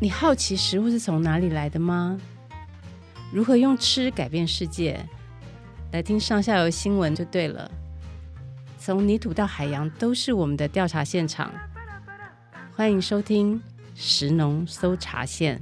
你好奇食物是从哪里来的吗？如何用吃改变世界？来听上下游新闻就对了。从泥土到海洋，都是我们的调查现场。欢迎收听食农搜查线。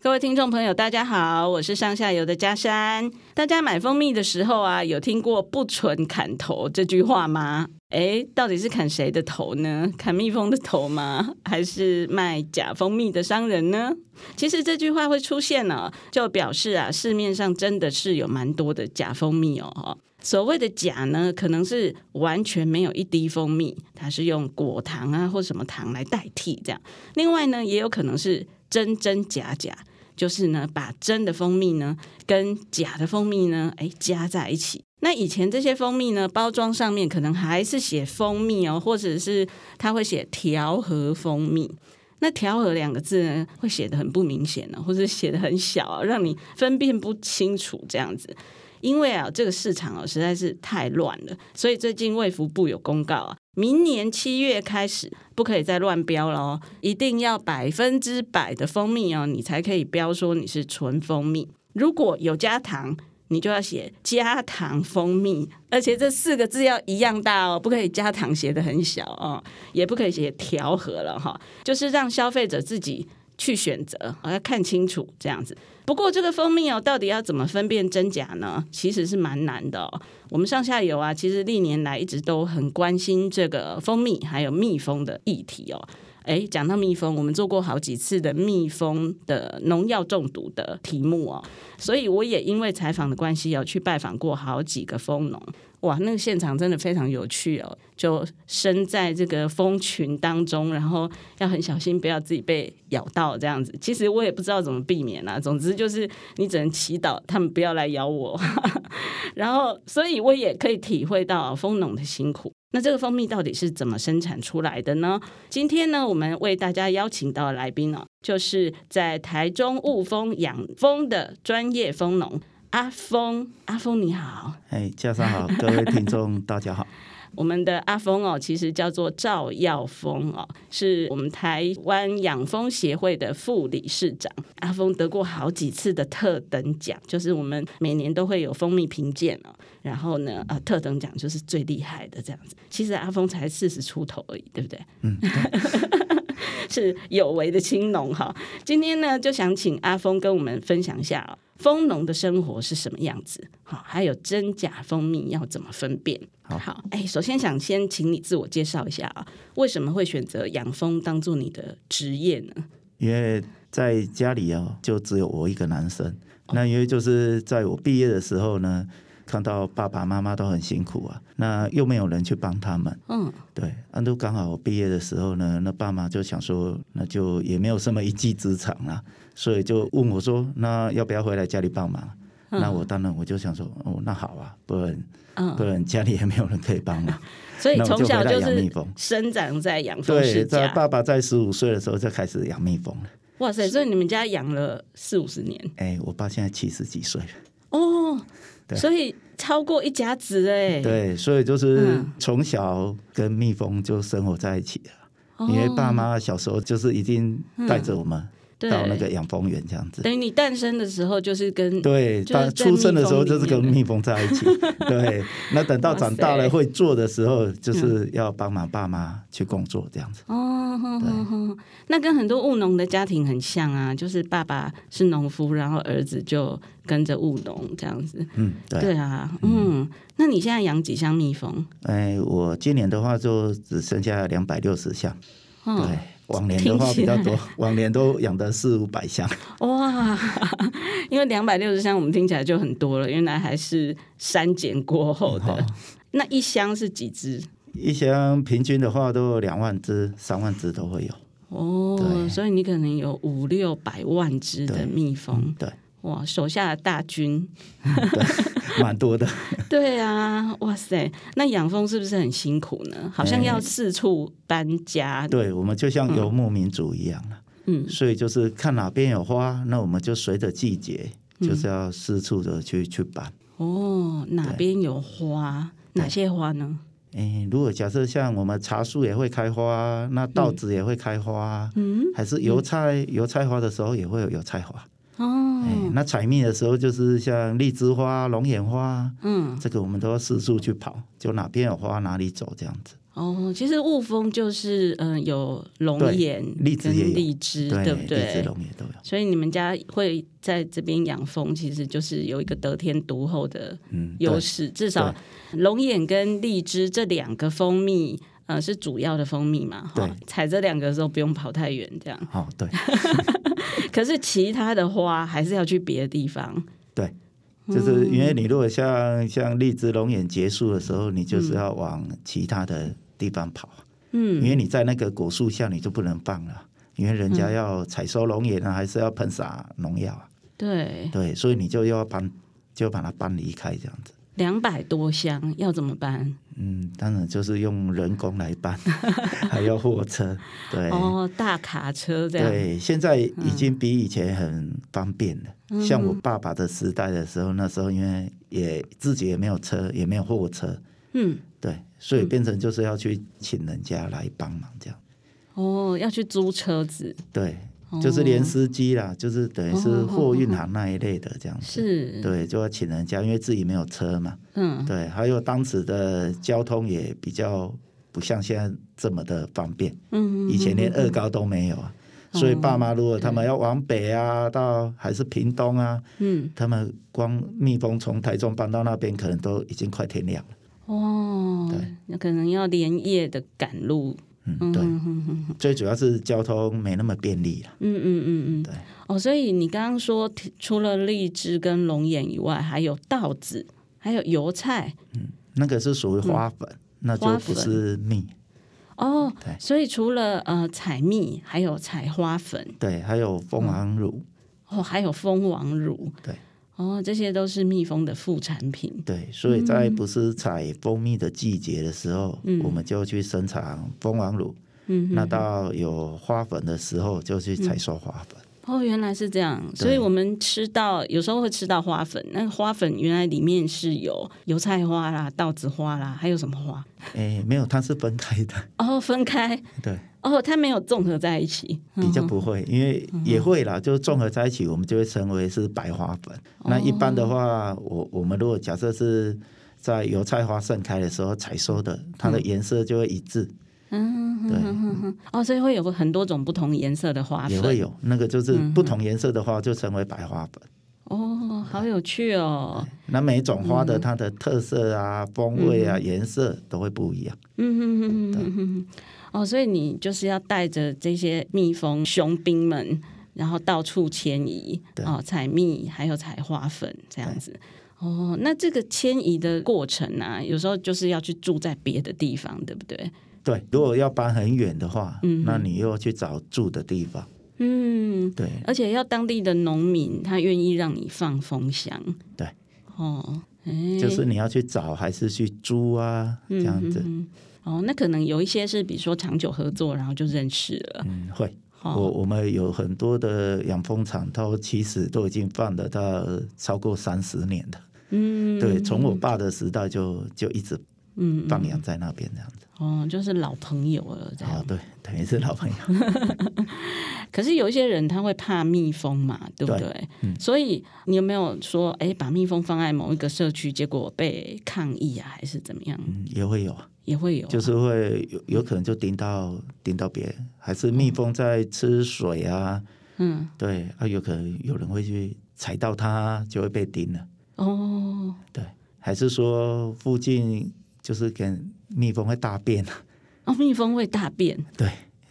各位听众朋友，大家好，我是上下游的佳珊。大家买蜂蜜的时候啊，有听过“不纯砍头”这句话吗？诶，到底是砍谁的头呢？砍蜜蜂的头吗？还是卖假蜂蜜的商人呢？其实这句话会出现呢，就表示啊，市面上真的是有蛮多的假蜂蜜哦。所谓的假呢，可能是完全没有一滴蜂蜜，它是用果糖啊或什么糖来代替这样。另外呢，也有可能是真真假假。就是呢，把真的蜂蜜呢跟假的蜂蜜呢，哎，加在一起。那以前这些蜂蜜呢，包装上面可能还是写蜂蜜哦，或者是它会写调和蜂蜜。那调和两个字呢，会写的很不明显呢，或者写的很小，让你分辨不清楚这样子。因为啊，这个市场啊实在是太乱了，所以最近卫福部有公告啊。明年七月开始，不可以再乱标了哦！一定要百分之百的蜂蜜哦，你才可以标说你是纯蜂蜜。如果有加糖，你就要写加糖蜂蜜，而且这四个字要一样大哦，不可以加糖写得很小哦，也不可以写调和了哈，就是让消费者自己去选择，我要看清楚这样子。不过这个蜂蜜哦，到底要怎么分辨真假呢？其实是蛮难的。我们上下游啊，其实历年来一直都很关心这个蜂蜜还有蜜蜂的议题哦。诶，讲到蜜蜂，我们做过好几次的蜜蜂的农药中毒的题目哦，所以我也因为采访的关系，有去拜访过好几个蜂农。哇，那个现场真的非常有趣哦！就身在这个蜂群当中，然后要很小心，不要自己被咬到这样子。其实我也不知道怎么避免啦，总之就是你只能祈祷他们不要来咬我。然后，所以我也可以体会到蜂农的辛苦。那这个蜂蜜到底是怎么生产出来的呢？今天呢，我们为大家邀请到的来宾哦，就是在台中雾峰养蜂的专业蜂农。阿峰，阿峰你好，哎，佳珊好，各位听众大家好。我们的阿峰哦，其实叫做赵耀峰哦，是我们台湾养蜂协会的副理事长。阿峰得过好几次的特等奖，就是我们每年都会有蜂蜜评鉴哦。然后呢，呃，特等奖就是最厉害的这样子。其实阿峰才四十出头而已，对不对？嗯，是有为的青农哈。今天呢，就想请阿峰跟我们分享一下哦。蜂农的生活是什么样子？好，还有真假蜂蜜要怎么分辨？好，哎，首先想先请你自我介绍一下啊，为什么会选择养蜂当做你的职业呢？因为在家里啊，就只有我一个男生。那因为就是在我毕业的时候呢。看到爸爸妈妈都很辛苦啊，那又没有人去帮他们。嗯，对，安都刚好我毕业的时候呢，那爸妈就想说，那就也没有什么一技之长啦，所以就问我说，那要不要回来家里帮忙？嗯、那我当然我就想说，哦，那好啊，不然、嗯、不然家里也没有人可以帮忙。所以从小就是生长在养蜂世家。对，在爸爸在十五岁的时候就开始养蜜蜂了。哇塞，所以你们家养了四五十年？哎，我爸现在七十几岁了。哦。所以超过一甲子哎，对，所以就是从小跟蜜蜂就生活在一起了，嗯、因为爸妈小时候就是已经带着我们。嗯到那个养蜂园这样子，等于你诞生的时候就是跟对，他出生的时候就是跟蜜蜂在一起。对，那等到长大了会做的时候，就是要帮忙爸妈去工作这样子。哦，对，那跟很多务农的家庭很像啊，就是爸爸是农夫，然后儿子就跟着务农这样子。嗯，对，对啊，嗯，那你现在养几箱蜜蜂？哎，我今年的话就只剩下两百六十箱。对。往年的话比较多，往年都养的四五百箱。哇，因为两百六十箱我们听起来就很多了，原来还是删减过后的。嗯、那一箱是几只？一箱平均的话都有两万只、三万只都会有。哦，所以你可能有五六百万只的蜜蜂。对。哇，手下的大军，对，蛮多的。对啊，哇塞，那养蜂是不是很辛苦呢？好像要四处搬家。欸、对，我们就像游牧民族一样了，嗯，所以就是看哪边有花，那我们就随着季节，就是要四处的去去搬。哦，哪边有花？哪些花呢？哎，如果假设像我们茶树也会开花，那稻子也会开花，嗯，还是油菜油菜花的时候也会有油菜花。哦，那采蜜的时候就是像荔枝花、龙眼花，嗯，这个我们都要四处去跑，就哪边有花哪里走这样子。哦，其实雾峰就是嗯、呃、有龙眼、荔枝跟荔枝，对不对？荔枝、龙眼都有。所以你们家会在这边养蜂，其实就是有一个得天独厚的优势。嗯、至少龙眼跟荔枝这两个蜂蜜，呃，是主要的蜂蜜嘛。对，采这两个的时候不用跑太远，这样。哦，对。可是其他的花还是要去别的地方。对。就是因为你如果像像荔枝、龙眼结束的时候，你就是要往其他的地方跑。嗯，因为你在那个果树下，你就不能放了，因为人家要采收龙眼啊，还是要喷洒农药啊。对对，所以你就要搬，就把它搬离开这样子。两百多箱要怎么搬？嗯，当然就是用人工来搬，还要货车。对哦，大卡车这样。对，现在已经比以前很方便了。嗯、像我爸爸的时代的时候，那时候因为也自己也没有车，也没有货车。嗯，对，所以变成就是要去请人家来帮忙这样。哦，要去租车子。对。就是连司机啦，就是等于是货运行那一类的这样子，是，对，就要请人家，因为自己没有车嘛，嗯，对，还有当时的交通也比较不像现在这么的方便，嗯，以前连二高都没有啊，所以爸妈如果他们要往北啊，到还是屏东啊，嗯，他们光蜜蜂从台中搬到那边，可能都已经快天亮了，哦，对，那可能要连夜的赶路。嗯，对，最主要是交通没那么便利了。嗯嗯嗯嗯，对。哦，所以你刚刚说除了荔枝跟龙眼以外，还有稻子，还有油菜。嗯，那个是属于花粉，嗯、那就不是蜜。哦，对。所以除了呃采蜜，还有采花粉。对，还有蜂王乳。哦，还有蜂王乳。对。哦，这些都是蜜蜂的副产品。对，所以在不是采蜂蜜的季节的时候，嗯、我们就去生产蜂王乳。嗯，那到有花粉的时候，就去采收花粉。嗯。哦，原来是这样，所以我们吃到有时候会吃到花粉。那个花粉原来里面是有油菜花啦、稻子花啦，还有什么花？哎，没有，它是分开的。哦，分开。对。哦，它没有综合在一起，比较不会，因为也会啦，就综合在一起，我们就会称为是白花粉。那一般的话，我我们如果假设是在油菜花盛开的时候采收的，它的颜色就会一致。嗯，对。哦，所以会有很多种不同颜色的花粉，也会有那个就是不同颜色的花就称为白花粉。哦，好有趣哦。那每种花的它的特色啊、风味啊、颜色都会不一样。嗯哼哼哼哼。哦，所以你就是要带着这些蜜蜂雄兵们，然后到处迁移，哦，采蜜还有采花粉这样子。哦，那这个迁移的过程呢、啊，有时候就是要去住在别的地方，对不对？对，如果要搬很远的话，嗯，那你又要去找住的地方。嗯，对，而且要当地的农民他愿意让你放蜂箱。对，哦，欸、就是你要去找还是去租啊？这样子。嗯哦，那可能有一些是，比如说长久合作，然后就认识了。嗯，会。哦、我我们有很多的养蜂场，都其实都已经放了到超过三十年的。嗯，对，从我爸的时代就就一直嗯放养在那边这样子。哦，就是老朋友了，这样。哦，对，等于是老朋友。可是有一些人他会怕蜜蜂嘛，对不对？对嗯、所以你有没有说，哎，把蜜蜂放在某一个社区，结果被抗议啊，还是怎么样？嗯，也会有啊，也会有、啊，就是会有有可能就叮到叮到别人，还是蜜蜂在吃水啊？嗯，对啊，有可能有人会去踩到它，就会被叮了。哦，对，还是说附近就是跟蜜蜂会大便啊哦，蜜蜂会大便，对。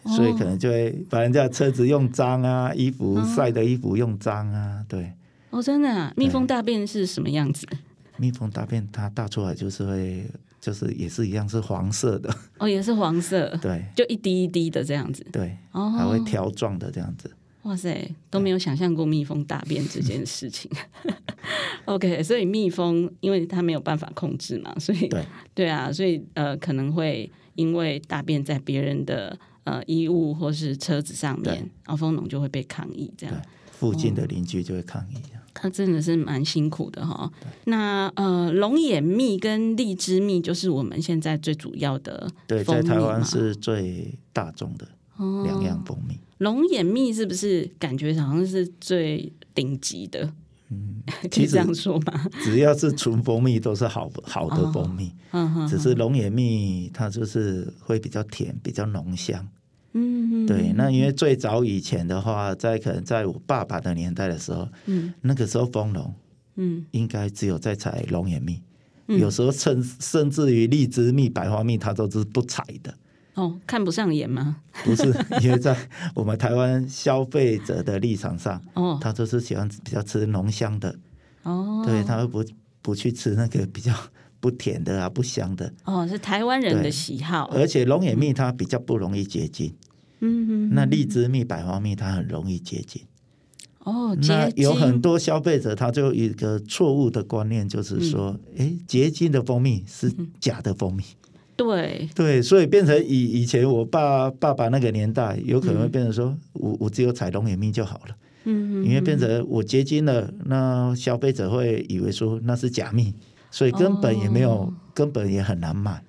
所以可能就会把人家车子用脏啊，衣服晒的衣服用脏啊，对。哦，真的啊？蜜蜂大便是什么样子？蜜蜂大便它大出来就是会，就是也是一样是黄色的。哦，也是黄色。对，就一滴一滴的这样子。对，哦，还会条状的这样子。哇塞，都没有想象过蜜蜂大便这件事情。OK，所以蜜蜂因为它没有办法控制嘛，所以对对啊，所以呃可能会因为大便在别人的。呃，衣物或是车子上面，然后蜂农就会被抗议，这样。附近的邻居就会抗议，他真的是蛮辛苦的哈。那呃，龙眼蜜跟荔枝蜜就是我们现在最主要的，对，在台湾是最大众的两样蜂蜜。龙眼蜜是不是感觉好像是最顶级的？嗯，可以这样说吗？只要是纯蜂蜜都是好好的蜂蜜，哦、只是龙眼蜜它就是会比较甜，比较浓香。嗯，对。那因为最早以前的话，在可能在我爸爸的年代的时候，嗯，那个时候蜂农，嗯，应该只有在采龙眼蜜，嗯、有时候甚甚至于荔枝蜜、百花蜜，它都是不采的。哦，看不上眼吗？不是，因为在我们台湾消费者的立场上，哦，他就是喜欢比较吃浓香的，哦，对，他会不不去吃那个比较不甜的啊，不香的。哦，是台湾人的喜好。而且龙眼蜜它比较不容易结晶，嗯，那荔枝蜜、百花蜜它很容易结晶。哦，那有很多消费者他就有一个错误的观念，就是说，哎、嗯，结晶的蜂蜜是假的蜂蜜。对对，所以变成以以前我爸爸爸那个年代，有可能会变成说，嗯、我我只有采龙眼蜜就好了。嗯，因为变成我结晶了，那消费者会以为说那是假蜜，所以根本也没有，哦、根本也很难买。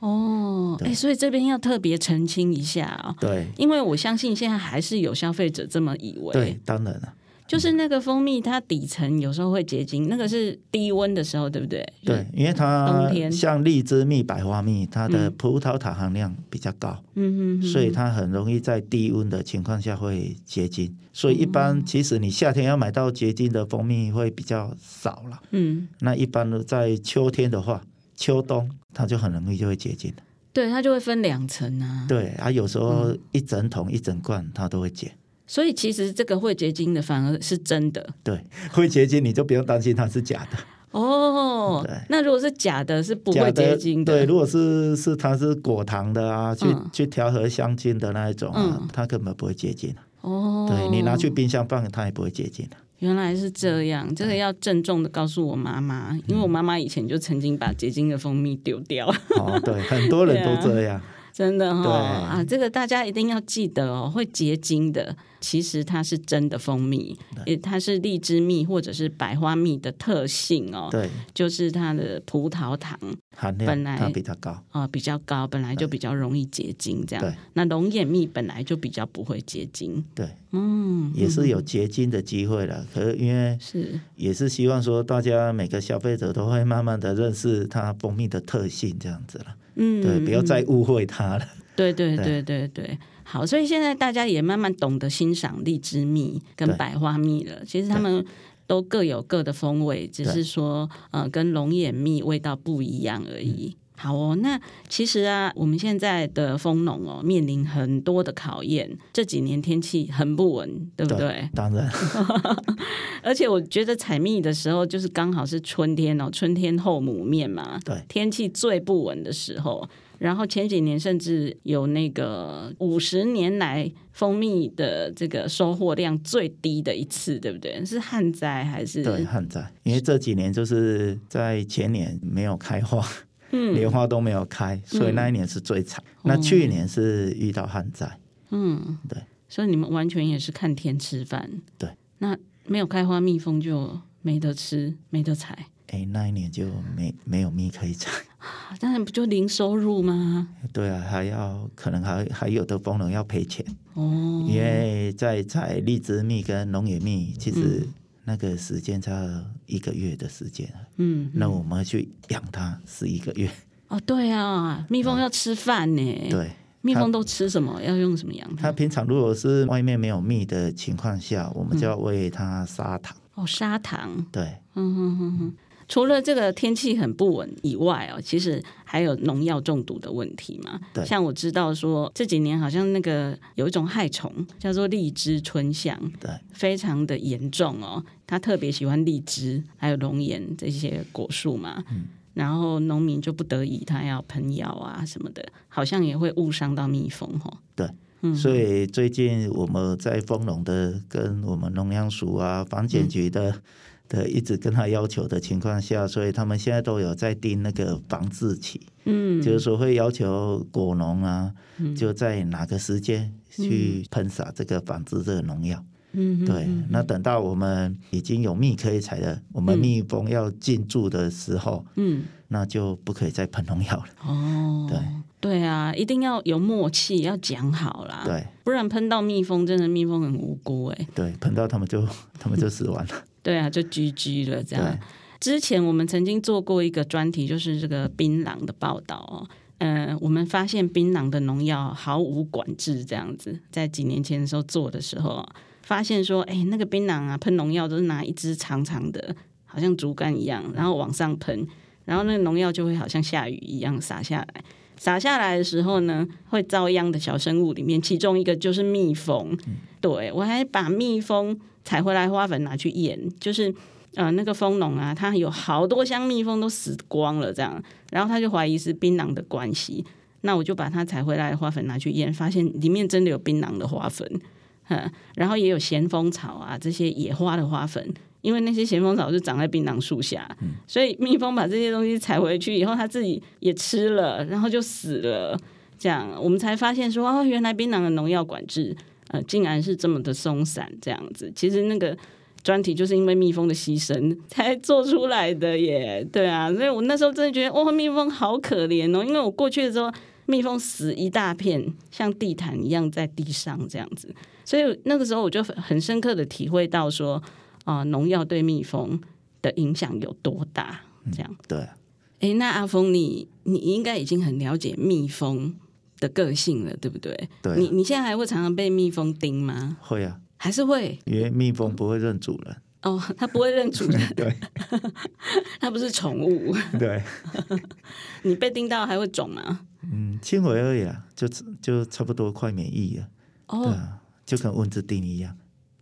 哦，哎对，所以这边要特别澄清一下啊、哦。对，因为我相信现在还是有消费者这么以为。对，当然了。就是那个蜂蜜，它底层有时候会结晶，那个是低温的时候，对不对？对，因为它冬天像荔枝蜜、百花蜜，它的葡萄糖含量比较高，嗯嗯，所以它很容易在低温的情况下会结晶。所以一般其实你夏天要买到结晶的蜂蜜会比较少了，嗯，那一般的在秋天的话，秋冬它就很容易就会结晶。对，它就会分两层啊。对啊，有时候一整桶一整罐它都会结。所以其实这个会结晶的反而是真的。对，会结晶你就不用担心它是假的。哦，对那如果是假的，是不会结晶的。的对，如果是是它是果糖的啊，去、嗯、去调和香精的那一种啊，嗯、它根本不会结晶。哦，对，你拿去冰箱放，它也不会结晶。原来是这样，这个要郑重的告诉我妈妈，因为我妈妈以前就曾经把结晶的蜂蜜丢掉。哦，对，很多人都 这样。真的哈、啊，这个大家一定要记得哦，会结晶的，其实它是真的蜂蜜，对它是荔枝蜜或者是百花蜜的特性哦。对，就是它的葡萄糖含量本来比较高啊、哦，比较高，本来就比较容易结晶这样。对那龙眼蜜本来就比较不会结晶。对，嗯，也是有结晶的机会了。可是因为是也是希望说，大家每个消费者都会慢慢的认识它蜂蜜的特性这样子了。嗯，对，不要再误会它了。对对对对对，好，所以现在大家也慢慢懂得欣赏荔枝蜜跟百花蜜了。其实他们都各有各的风味，只是说呃，跟龙眼蜜味道不一样而已。嗯好哦，那其实啊，我们现在的蜂农哦，面临很多的考验。这几年天气很不稳，对不对？对，当然。而且我觉得采蜜的时候，就是刚好是春天哦，春天后母面嘛，对，天气最不稳的时候。然后前几年甚至有那个五十年来蜂蜜的这个收获量最低的一次，对不对？是旱灾还是？对，旱灾。因为这几年就是在前年没有开花。嗯，莲花都没有开，所以那一年是最惨。嗯、那去年是遇到旱灾，嗯，对，所以你们完全也是看天吃饭。对，那没有开花蜜蜂就没得吃，没得采。哎，那一年就没没有蜜可以采，当然不就零收入吗？对啊，还要可能还还有的蜂农要赔钱哦，因为在采荔枝蜜跟龙眼蜜，其实、嗯。那个时间差一个月的时间，嗯，那我们去养它是一个月。哦，对啊，蜜蜂要吃饭呢。对，蜜蜂都吃什么？要用什么养它？它平常如果是外面没有蜜的情况下，我们就要喂它砂糖。哦，砂糖。对，嗯哼哼哼。除了这个天气很不稳以外哦，其实还有农药中毒的问题嘛。对，像我知道说这几年好像那个有一种害虫叫做荔枝春象，对，非常的严重哦。它特别喜欢荔枝还有龙眼这些果树嘛。嗯，然后农民就不得已他要喷药啊什么的，好像也会误伤到蜜蜂哦。对，嗯，所以最近我们在丰农的跟我们农粮署啊、房检局的。嗯的一直跟他要求的情况下，所以他们现在都有在盯那个防治期，嗯，就是说会要求果农啊，嗯、就在哪个时间去喷洒这个防治这个农药，嗯，对。那等到我们已经有蜜可以采了，我们蜜蜂要进驻的时候，嗯，那就不可以再喷农药了。哦，对，对啊，一定要有默契，要讲好啦。对，不然喷到蜜蜂，真的蜜蜂很无辜哎。对，喷到他们就他们就死完了。对啊，就 GG 了这样。之前我们曾经做过一个专题，就是这个槟榔的报道哦。嗯、呃，我们发现槟榔的农药毫无管制，这样子，在几年前的时候做的时候，发现说，哎，那个槟榔啊，喷农药都是拿一支长长的，好像竹竿一样，然后往上喷，然后那个农药就会好像下雨一样洒下来。洒下来的时候呢，会遭殃的小生物里面，其中一个就是蜜蜂。嗯、对，我还把蜜蜂采回来花粉拿去验，就是。呃，那个蜂农啊，他有好多箱蜜蜂都死光了，这样，然后他就怀疑是槟榔的关系。那我就把它采回来的花粉拿去验，发现里面真的有槟榔的花粉，嗯，然后也有咸丰草啊这些野花的花粉，因为那些咸丰草就长在槟榔树下，所以蜜蜂把这些东西采回去以后，它自己也吃了，然后就死了。这样，我们才发现说，哦，原来槟榔的农药管制，呃，竟然是这么的松散，这样子。其实那个。专题就是因为蜜蜂的牺牲才做出来的耶，对啊，所以我那时候真的觉得，哇，蜜蜂好可怜哦，因为我过去的时候，蜜蜂死一大片，像地毯一样在地上这样子，所以那个时候我就很深刻的体会到说，啊、呃，农药对蜜蜂的影响有多大，这样。嗯、对，哎，那阿峰，你你应该已经很了解蜜蜂的个性了，对不对？对、啊，你你现在还会常常被蜜蜂叮吗？会啊。还是会，因为蜜蜂不会认主人哦，它不会认主人，对，它不是宠物，对。你被叮到还会肿吗？嗯，轻微而已啊，就就差不多快免疫了。哦，对啊，就跟蚊子叮一样。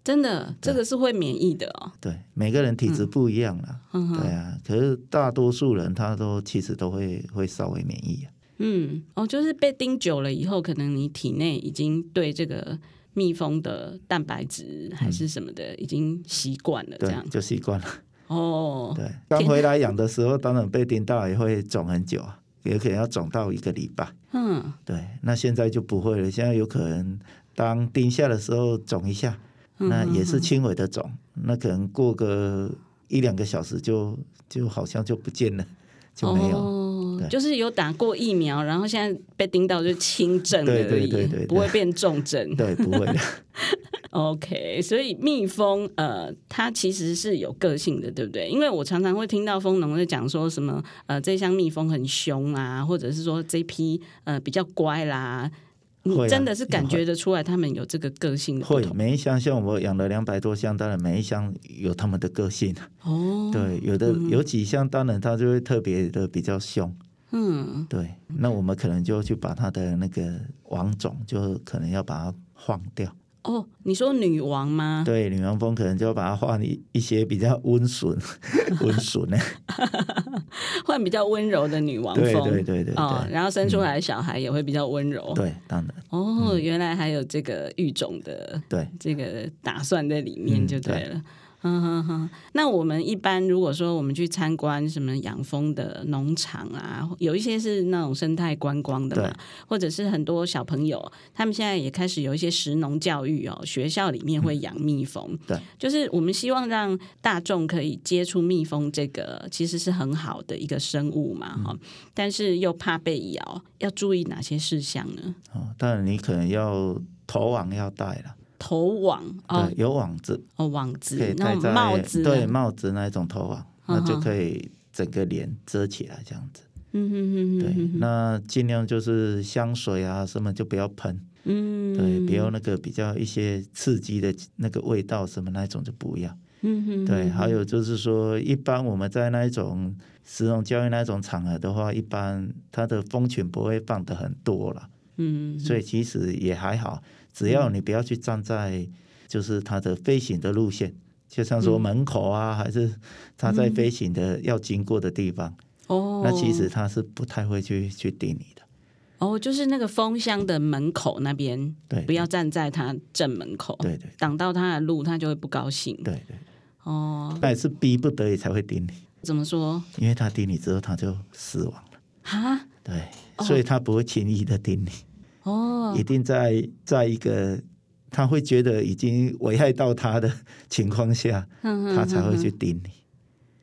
真的，这个是会免疫的哦。对，每个人体质不一样啦。嗯，对啊，可是大多数人他都其实都会会稍微免疫啊。嗯，哦，就是被叮久了以后，可能你体内已经对这个。蜜蜂的蛋白质还是什么的，已经习惯了，这样、嗯、就习惯了。哦，对，刚回来养的时候，当然被叮到也会肿很久啊，也可能要肿到一个礼拜。嗯，对，那现在就不会了。现在有可能当叮下的时候肿一下，那也是轻微的肿，嗯、那可能过个一两个小时就就好像就不见了，就没有。哦就是有打过疫苗，然后现在被叮到就轻症而已，对对对对，不会变重症。对，不会的。OK，所以蜜蜂呃，它其实是有个性的，对不对？因为我常常会听到蜂农在讲说什么呃，这箱蜜蜂很凶啊，或者是说这批呃比较乖啦。你真的是感觉得出来，他们有这个个性的。会，每一箱像我养了两百多箱，当然每一箱有他们的个性。哦，对，有的有几箱，当然它就会特别的比较凶。嗯，对，那我们可能就去把它的那个王种，就可能要把它换掉。哦，你说女王吗？对，女王风可能就要把它换一一些比较温顺、温顺呢，换比较温柔的女王风。对对对对，对哦，然后生出来的小孩也会比较温柔。嗯、对，当然。哦，嗯、原来还有这个育种的，对，这个打算在里面就对了。嗯嗯哼哼，那我们一般如果说我们去参观什么养蜂的农场啊，有一些是那种生态观光的嘛，或者是很多小朋友，他们现在也开始有一些食农教育哦，学校里面会养蜜蜂，嗯、对，就是我们希望让大众可以接触蜜蜂这个其实是很好的一个生物嘛，哈、嗯，但是又怕被咬，要注意哪些事项呢？哦，当然你可能要头网要戴了。头网哦，有网子哦，网子可以戴在帽子，对帽子那一种头网，那就可以整个脸遮起来，这样子。嗯嗯嗯，对，那尽量就是香水啊什么就不要喷，嗯，对，不要那个比较一些刺激的那个味道什么那一种就不要。嗯哼，对，还有就是说，一般我们在那一种食农教育那一种场合的话，一般它的蜂群不会放的很多了。嗯，所以其实也还好。只要你不要去站在，就是它的飞行的路线，就像说门口啊，还是它在飞行的要经过的地方，哦，那其实它是不太会去去盯你的。哦，就是那个蜂箱的门口那边，对，不要站在它正门口，对对，挡到它的路，它就会不高兴。对对，哦，那也是逼不得已才会盯你。怎么说？因为它盯你之后，它就死亡了。哈？对，所以它不会轻易的盯你。哦，一定在在一个他会觉得已经危害到他的情况下，他才会去盯你。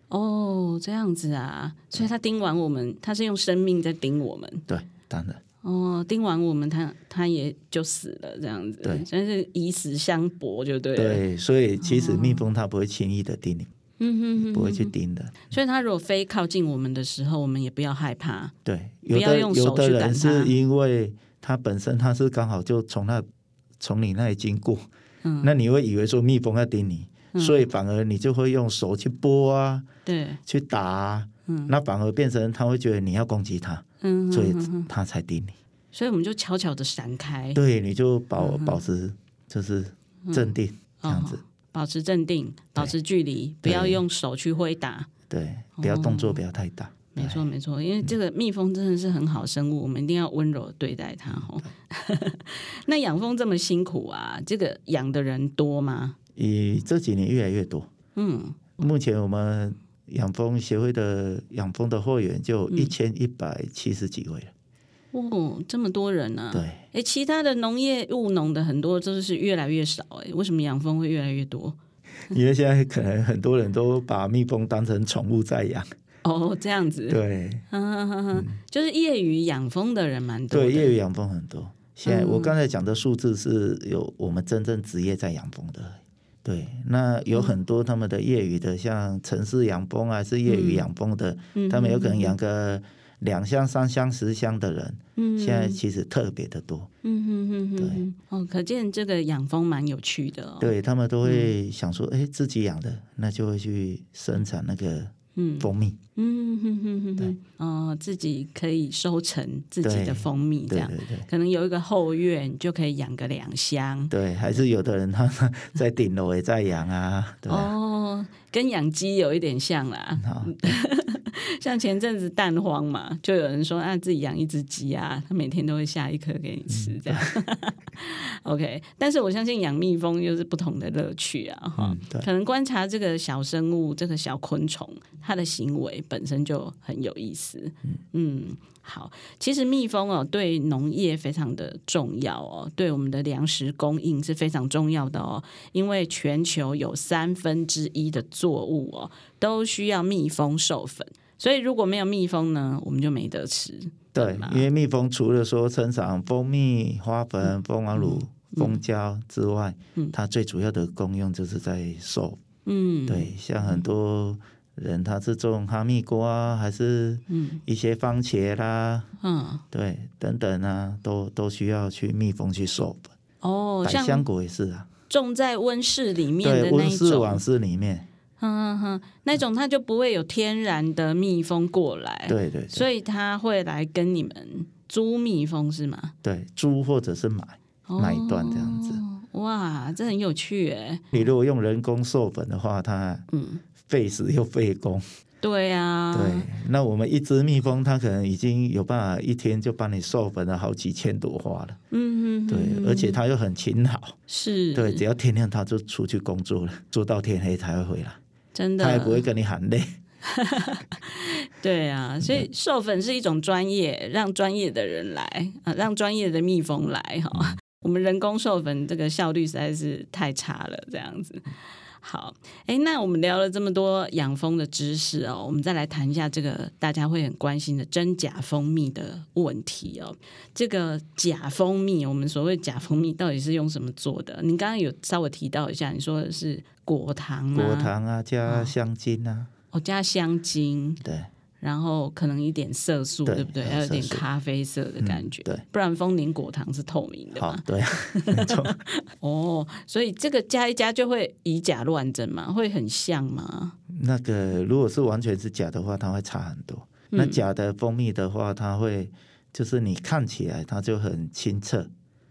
哦，这样子啊，所以他盯完我们，他是用生命在盯我们。对，当然。哦，盯完我们，他他也就死了，这样子。对，真是以死相搏，就对了。对，所以其实蜜蜂它不会轻易的叮你，嗯哼哼，不会去叮的。所以它如果飞靠近我们的时候，我们也不要害怕。对，有的有的人是因为它本身它是刚好就从那从你那里经过，嗯，那你会以为说蜜蜂要叮你。所以反而你就会用手去拨啊，对，去打啊，嗯，那反而变成它会觉得你要攻击它，嗯，所以它才叮你。所以我们就悄悄的闪开，对，你就保保持就是镇定这样子，保持镇定，保持距离，不要用手去挥打，对，不要动作不要太大。没错没错，因为这个蜜蜂真的是很好生物，我们一定要温柔的对待它哦。那养蜂这么辛苦啊，这个养的人多吗？以这几年越来越多，嗯，目前我们养蜂协会的养蜂的会员就一千一百七十几位了。哦，这么多人呢？啊？对，哎，其他的农业务农的很多都是越来越少，哎，为什么养蜂会越来越多？因为现在可能很多人都把蜜蜂当成宠物在养。哦，这样子。对，嗯，就是业余养蜂的人蛮多。对，业余养蜂很多。现在我刚才讲的数字是有我们真正职业在养蜂的。对，那有很多他们的业余的，像城市养蜂啊是业余养蜂的，嗯、他们有可能养个两箱、三箱、十箱的人，嗯、现在其实特别的多。嗯哼哼哼，对，哦，可见这个养蜂蛮有趣的哦。对，他们都会想说，哎、嗯，自己养的，那就会去生产那个。嗯，蜂蜜，嗯哼哼哼，对，哦，自己可以收成自己的蜂蜜，这样，对对对，可能有一个后院就可以养个两箱，对，还是有的人他 在顶楼也在养啊，对哦，跟养鸡有一点像啦。好。像前阵子蛋荒嘛，就有人说啊，自己养一只鸡啊，他每天都会下一颗给你吃，这样。嗯、OK，但是我相信养蜜蜂又是不同的乐趣啊，哈、嗯，可能观察这个小生物，这个小昆虫，它的行为本身就很有意思。嗯，嗯，好，其实蜜蜂哦，对农业非常的重要哦，对我们的粮食供应是非常重要的哦，因为全球有三分之一的作物哦，都需要蜜蜂授粉。所以如果没有蜜蜂呢，我们就没得吃。对，因为蜜蜂除了说生产蜂蜜、花粉、蜂王乳、蜂胶之外，嗯，它最主要的功用就是在授。嗯，对，像很多人他是种哈密瓜，还是一些番茄啦，嗯，对，等等啊，都都需要去蜜蜂去授粉。哦，百香果也是啊，种在温室里面的温室网室里面。嗯哼，那种它就不会有天然的蜜蜂过来，对对，所以他会来跟你们租蜜蜂是吗？对，租或者是买买一段这样子。哇，这很有趣哎！你如果用人工授粉的话，它嗯费时又费工。对呀，对，那我们一只蜜蜂，它可能已经有办法一天就帮你授粉了好几千朵花了。嗯嗯，对，而且它又很勤劳，是对，只要天亮它就出去工作了，做到天黑才会回来。真的，他也不会跟你喊累。对啊，所以授粉是一种专业，让专业的人来啊，让专业的蜜蜂来哈。嗯、我们人工授粉这个效率实在是太差了，这样子。好，哎，那我们聊了这么多养蜂的知识哦，我们再来谈一下这个大家会很关心的真假蜂蜜的问题哦。这个假蜂蜜，我们所谓假蜂蜜到底是用什么做的？你刚刚有稍微提到一下，你说的是果糖果糖啊，加香精啊，哦，加香精，对。然后可能一点色素，对，对不对？还有点咖啡色的感觉，嗯、对，不然丰年果糖是透明的嘛？对，没错。哦，所以这个加一加就会以假乱真嘛？会很像吗？那个如果是完全是假的话，它会差很多。嗯、那假的蜂蜜的话，它会就是你看起来它就很清澈，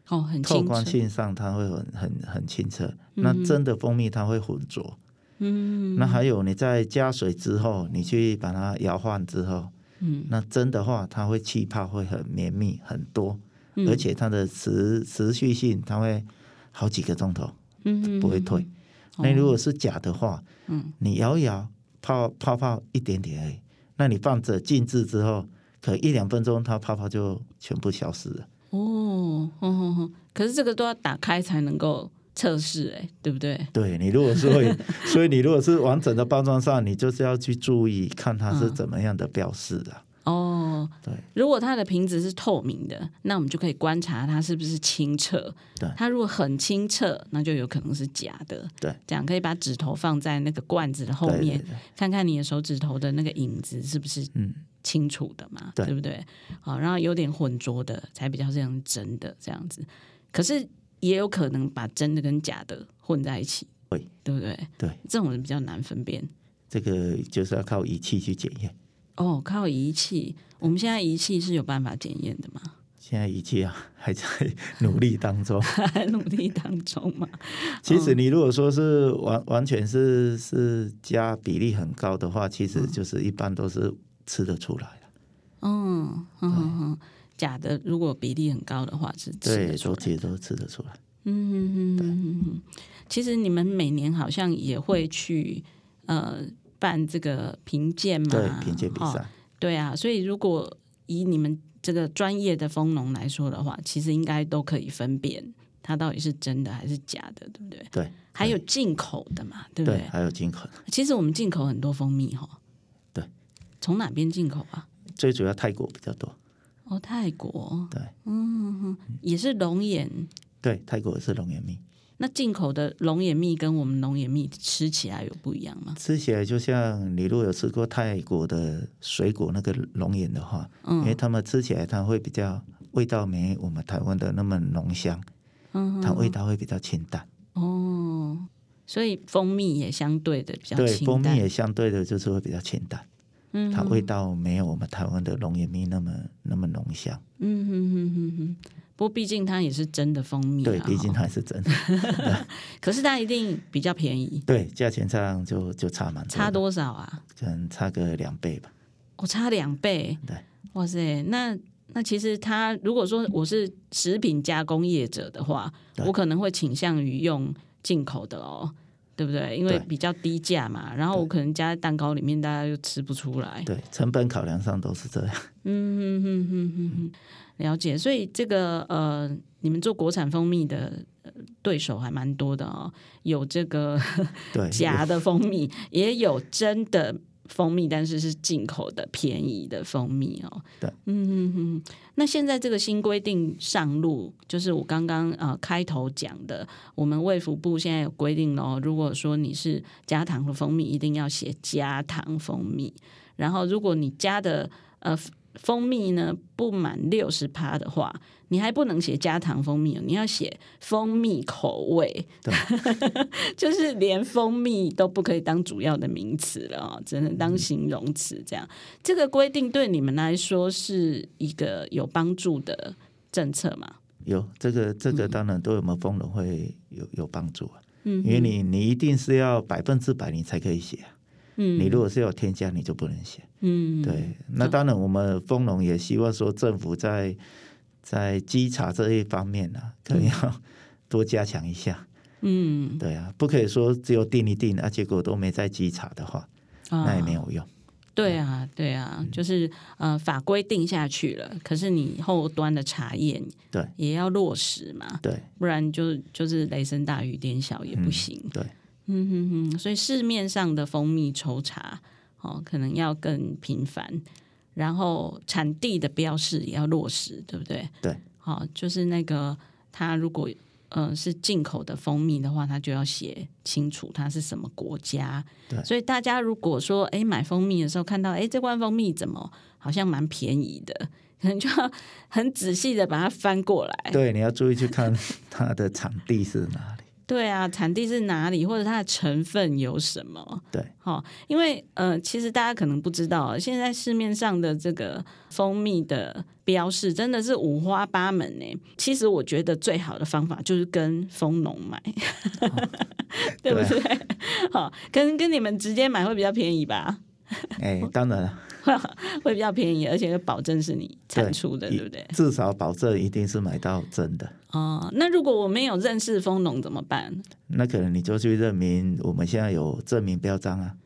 哦，很清澈，透光性上它会很很很清澈。嗯、那真的蜂蜜它会浑浊。嗯，那还有你在加水之后，你去把它摇晃之后，嗯，那真的话，它会气泡会很绵密很多，嗯、而且它的持持续性，它会好几个钟头，嗯，不会退。嗯、那如果是假的话，嗯，你摇一摇，泡泡泡一点点而已，那你放着静置之后，可一两分钟，它泡泡就全部消失了。哦，可是这个都要打开才能够测试，哎，对不对？对，你如果是会，所以你如果是完整的包装上，你就是要去注意看它是怎么样的标示的。嗯哦，对，如果它的瓶子是透明的，那我们就可以观察它是不是清澈。对，它如果很清澈，那就有可能是假的。对，这样可以把指头放在那个罐子的后面，对对对，看看你的手指头的那个影子是不是嗯清楚的嘛？嗯、对不对？好，然后有点浑浊的才比较像真的这样子。可是也有可能把真的跟假的混在一起，对，对不对？对，这种人比较难分辨。这个就是要靠仪器去检验。哦，靠仪器，我们现在仪器是有办法检验的吗？现在仪器啊，还在努力当中，还 努力当中嘛。其实你如果说是完完全是是加比例很高的话，其实就是一般都是吃得出来的。嗯嗯嗯，假的如果比例很高的话是对，其实都吃得出来。嗯嗯嗯嗯，其实你们每年好像也会去呃。办这个评鉴嘛？对，评鉴比赛。哦，对啊，所以如果以你们这个专业的蜂农来说的话，其实应该都可以分辨它到底是真的还是假的，对不对？对，还有进口的嘛，对不对？对，还有进口的。其实我们进口很多蜂蜜哈。对，从哪边进口啊？最主要泰国比较多。哦，泰国。对，嗯，也是龙眼。对，泰国也是龙眼蜜。那进口的龙眼蜜跟我们龙眼蜜吃起来有不一样吗？吃起来就像你如果有吃过泰国的水果那个龙眼的话，嗯，因为他们吃起来它会比较味道没我们台湾的那么浓香，嗯，它味道会比较清淡。哦，所以蜂蜜也相对的比较清淡。对，蜂蜜也相对的就是会比较清淡，嗯，它味道没有我们台湾的龙眼蜜那么那么浓香。嗯哼哼哼哼。不过毕竟它也是真的蜂蜜，对，毕竟它也是真的。可是它一定比较便宜，对，价钱上就就差蛮多。差多少啊？可能差个两倍吧。我、哦、差两倍，对，哇塞，那那其实它如果说我是食品加工业者的话，我可能会倾向于用进口的哦，对不对？因为比较低价嘛，然后我可能加在蛋糕里面，大家又吃不出来。对，成本考量上都是这样。嗯哼哼哼哼哼。了解，所以这个呃，你们做国产蜂蜜的对手还蛮多的哦，有这个假 的蜂蜜，也有真的蜂蜜，但是是进口的便宜的蜂蜜哦。对，嗯嗯嗯。那现在这个新规定上路，就是我刚刚呃开头讲的，我们卫福部现在有规定哦，如果说你是加糖的蜂蜜，一定要写加糖蜂蜜，然后如果你加的呃。蜂蜜呢，不满六十趴的话，你还不能写加糖蜂蜜，你要写蜂蜜口味，对 就是连蜂蜜都不可以当主要的名词了哦，只能当形容词这样。嗯、这个规定对你们来说是一个有帮助的政策吗？有，这个这个当然对我们蜂农会有有帮助啊，嗯，因为你你一定是要百分之百你才可以写啊。嗯，你如果是有添加，你就不能写。嗯，对。那当然，我们蜂农也希望说，政府在在稽查这一方面呢、啊，可能要 多加强一下。嗯，对啊，不可以说只有定一定，啊，结果都没在稽查的话，那也没有用。对啊，对啊，就是呃，法规定下去了，可是你后端的查验，对，也要落实嘛。对，不然就就是雷声大雨点小也不行。嗯、对。嗯哼哼，所以市面上的蜂蜜抽查哦，可能要更频繁，然后产地的标示也要落实，对不对？对，好、哦，就是那个它如果呃是进口的蜂蜜的话，它就要写清楚它是什么国家。对，所以大家如果说哎买蜂蜜的时候看到哎这罐蜂蜜怎么好像蛮便宜的，可 能就要很仔细的把它翻过来。对，你要注意去看它的产地是哪里。对啊，产地是哪里，或者它的成分有什么？对，好，因为呃，其实大家可能不知道，现在市面上的这个蜂蜜的标示真的是五花八门呢。其实我觉得最好的方法就是跟蜂农买，哦、对不对？好，跟跟你们直接买会比较便宜吧？哎，当然了。会比较便宜，而且保证是你产出的，对，对不对？至少保证一定是买到真的。哦，那如果我没有认识蜂农怎么办？那可能你就去认明，我们现在有证明标章啊。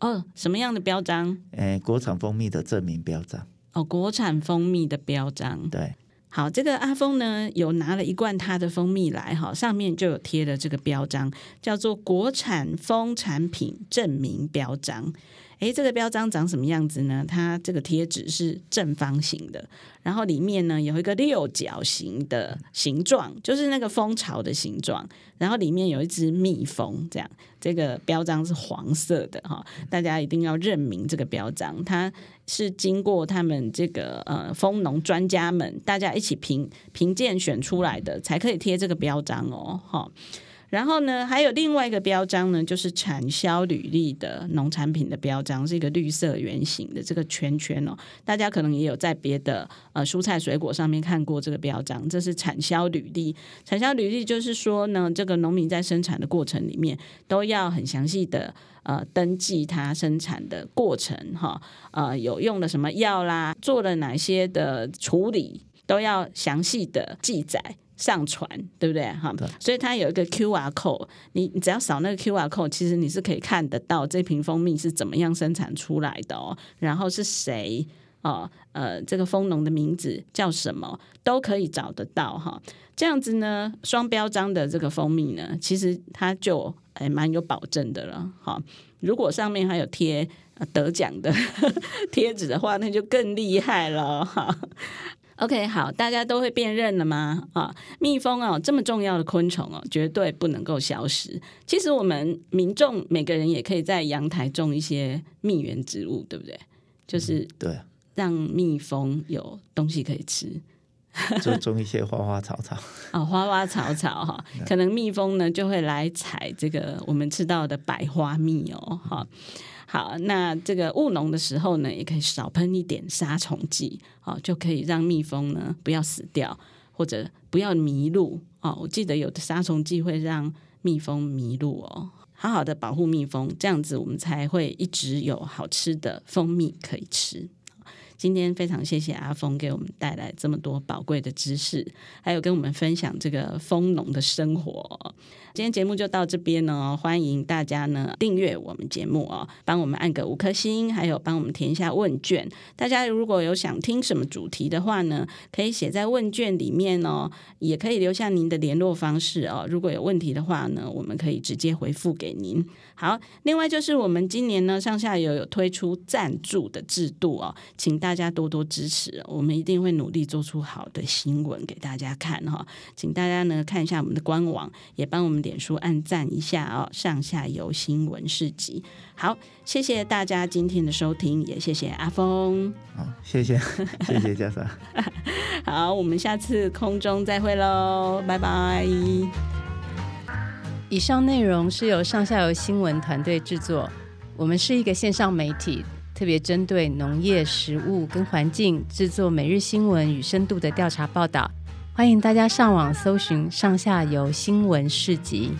哦，什么样的标章？哎，国产蜂蜜的证明标章。哦，国产蜂蜜的标章。对，好，这个阿峰呢，有拿了一罐他的蜂蜜来，哈，上面就有贴了这个标章，叫做“国产蜂产品证明标章”。诶，这个标章长什么样子呢？它这个贴纸是正方形的，然后里面呢有一个六角形的形状，就是那个蜂巢的形状，然后里面有一只蜜蜂，这样。这个标章是黄色的哈，大家一定要认明这个标章，它是经过他们这个呃蜂农专家们大家一起评评鉴选出来的，才可以贴这个标章哦，哈。然后呢，还有另外一个标章呢，就是产销履历的农产品的标章，是一个绿色圆形的这个圈圈哦。大家可能也有在别的呃蔬菜水果上面看过这个标章，这是产销履历。产销履历就是说呢，这个农民在生产的过程里面都要很详细的呃登记他生产的过程哈，呃有用了什么药啦，做了哪些的处理，都要详细的记载。上传对不对哈？所以它有一个 QR code，你你只要扫那个 QR code，其实你是可以看得到这瓶蜂蜜是怎么样生产出来的哦。然后是谁哦？呃，这个蜂农的名字叫什么都可以找得到哈。这样子呢，双标章的这个蜂蜜呢，其实它就还蛮有保证的了哈。如果上面还有贴得奖的 贴纸的话，那就更厉害了哈。OK，好，大家都会辨认了吗？啊，蜜蜂哦，这么重要的昆虫哦，绝对不能够消失。其实我们民众每个人也可以在阳台种一些蜜源植物，对不对？就是对，让蜜蜂有东西可以吃。就种一些花花草草哦，花花草草哈，可能蜜蜂呢就会来采这个我们吃到的百花蜜哦，哈。好，那这个务农的时候呢，也可以少喷一点杀虫剂，哦，就可以让蜜蜂呢不要死掉，或者不要迷路哦。我记得有的杀虫剂会让蜜蜂迷路哦，好好的保护蜜蜂，这样子我们才会一直有好吃的蜂蜜可以吃。今天非常谢谢阿峰给我们带来这么多宝贵的知识，还有跟我们分享这个蜂农的生活。今天节目就到这边呢，欢迎大家呢订阅我们节目哦，帮我们按个五颗星，还有帮我们填一下问卷。大家如果有想听什么主题的话呢，可以写在问卷里面哦，也可以留下您的联络方式哦。如果有问题的话呢，我们可以直接回复给您。好，另外就是我们今年呢上下游有推出赞助的制度哦，请大家多多支持，我们一定会努力做出好的新闻给大家看哈。请大家呢看一下我们的官网，也帮我们。点书按赞一下哦，上下游新闻市集，好，谢谢大家今天的收听，也谢谢阿峰，好，谢谢，谢谢家长，好，我们下次空中再会喽，拜拜。以上内容是由上下游新闻团队制作，我们是一个线上媒体，特别针对农业、食物跟环境制作每日新闻与深度的调查报道。欢迎大家上网搜寻上下游新闻市集。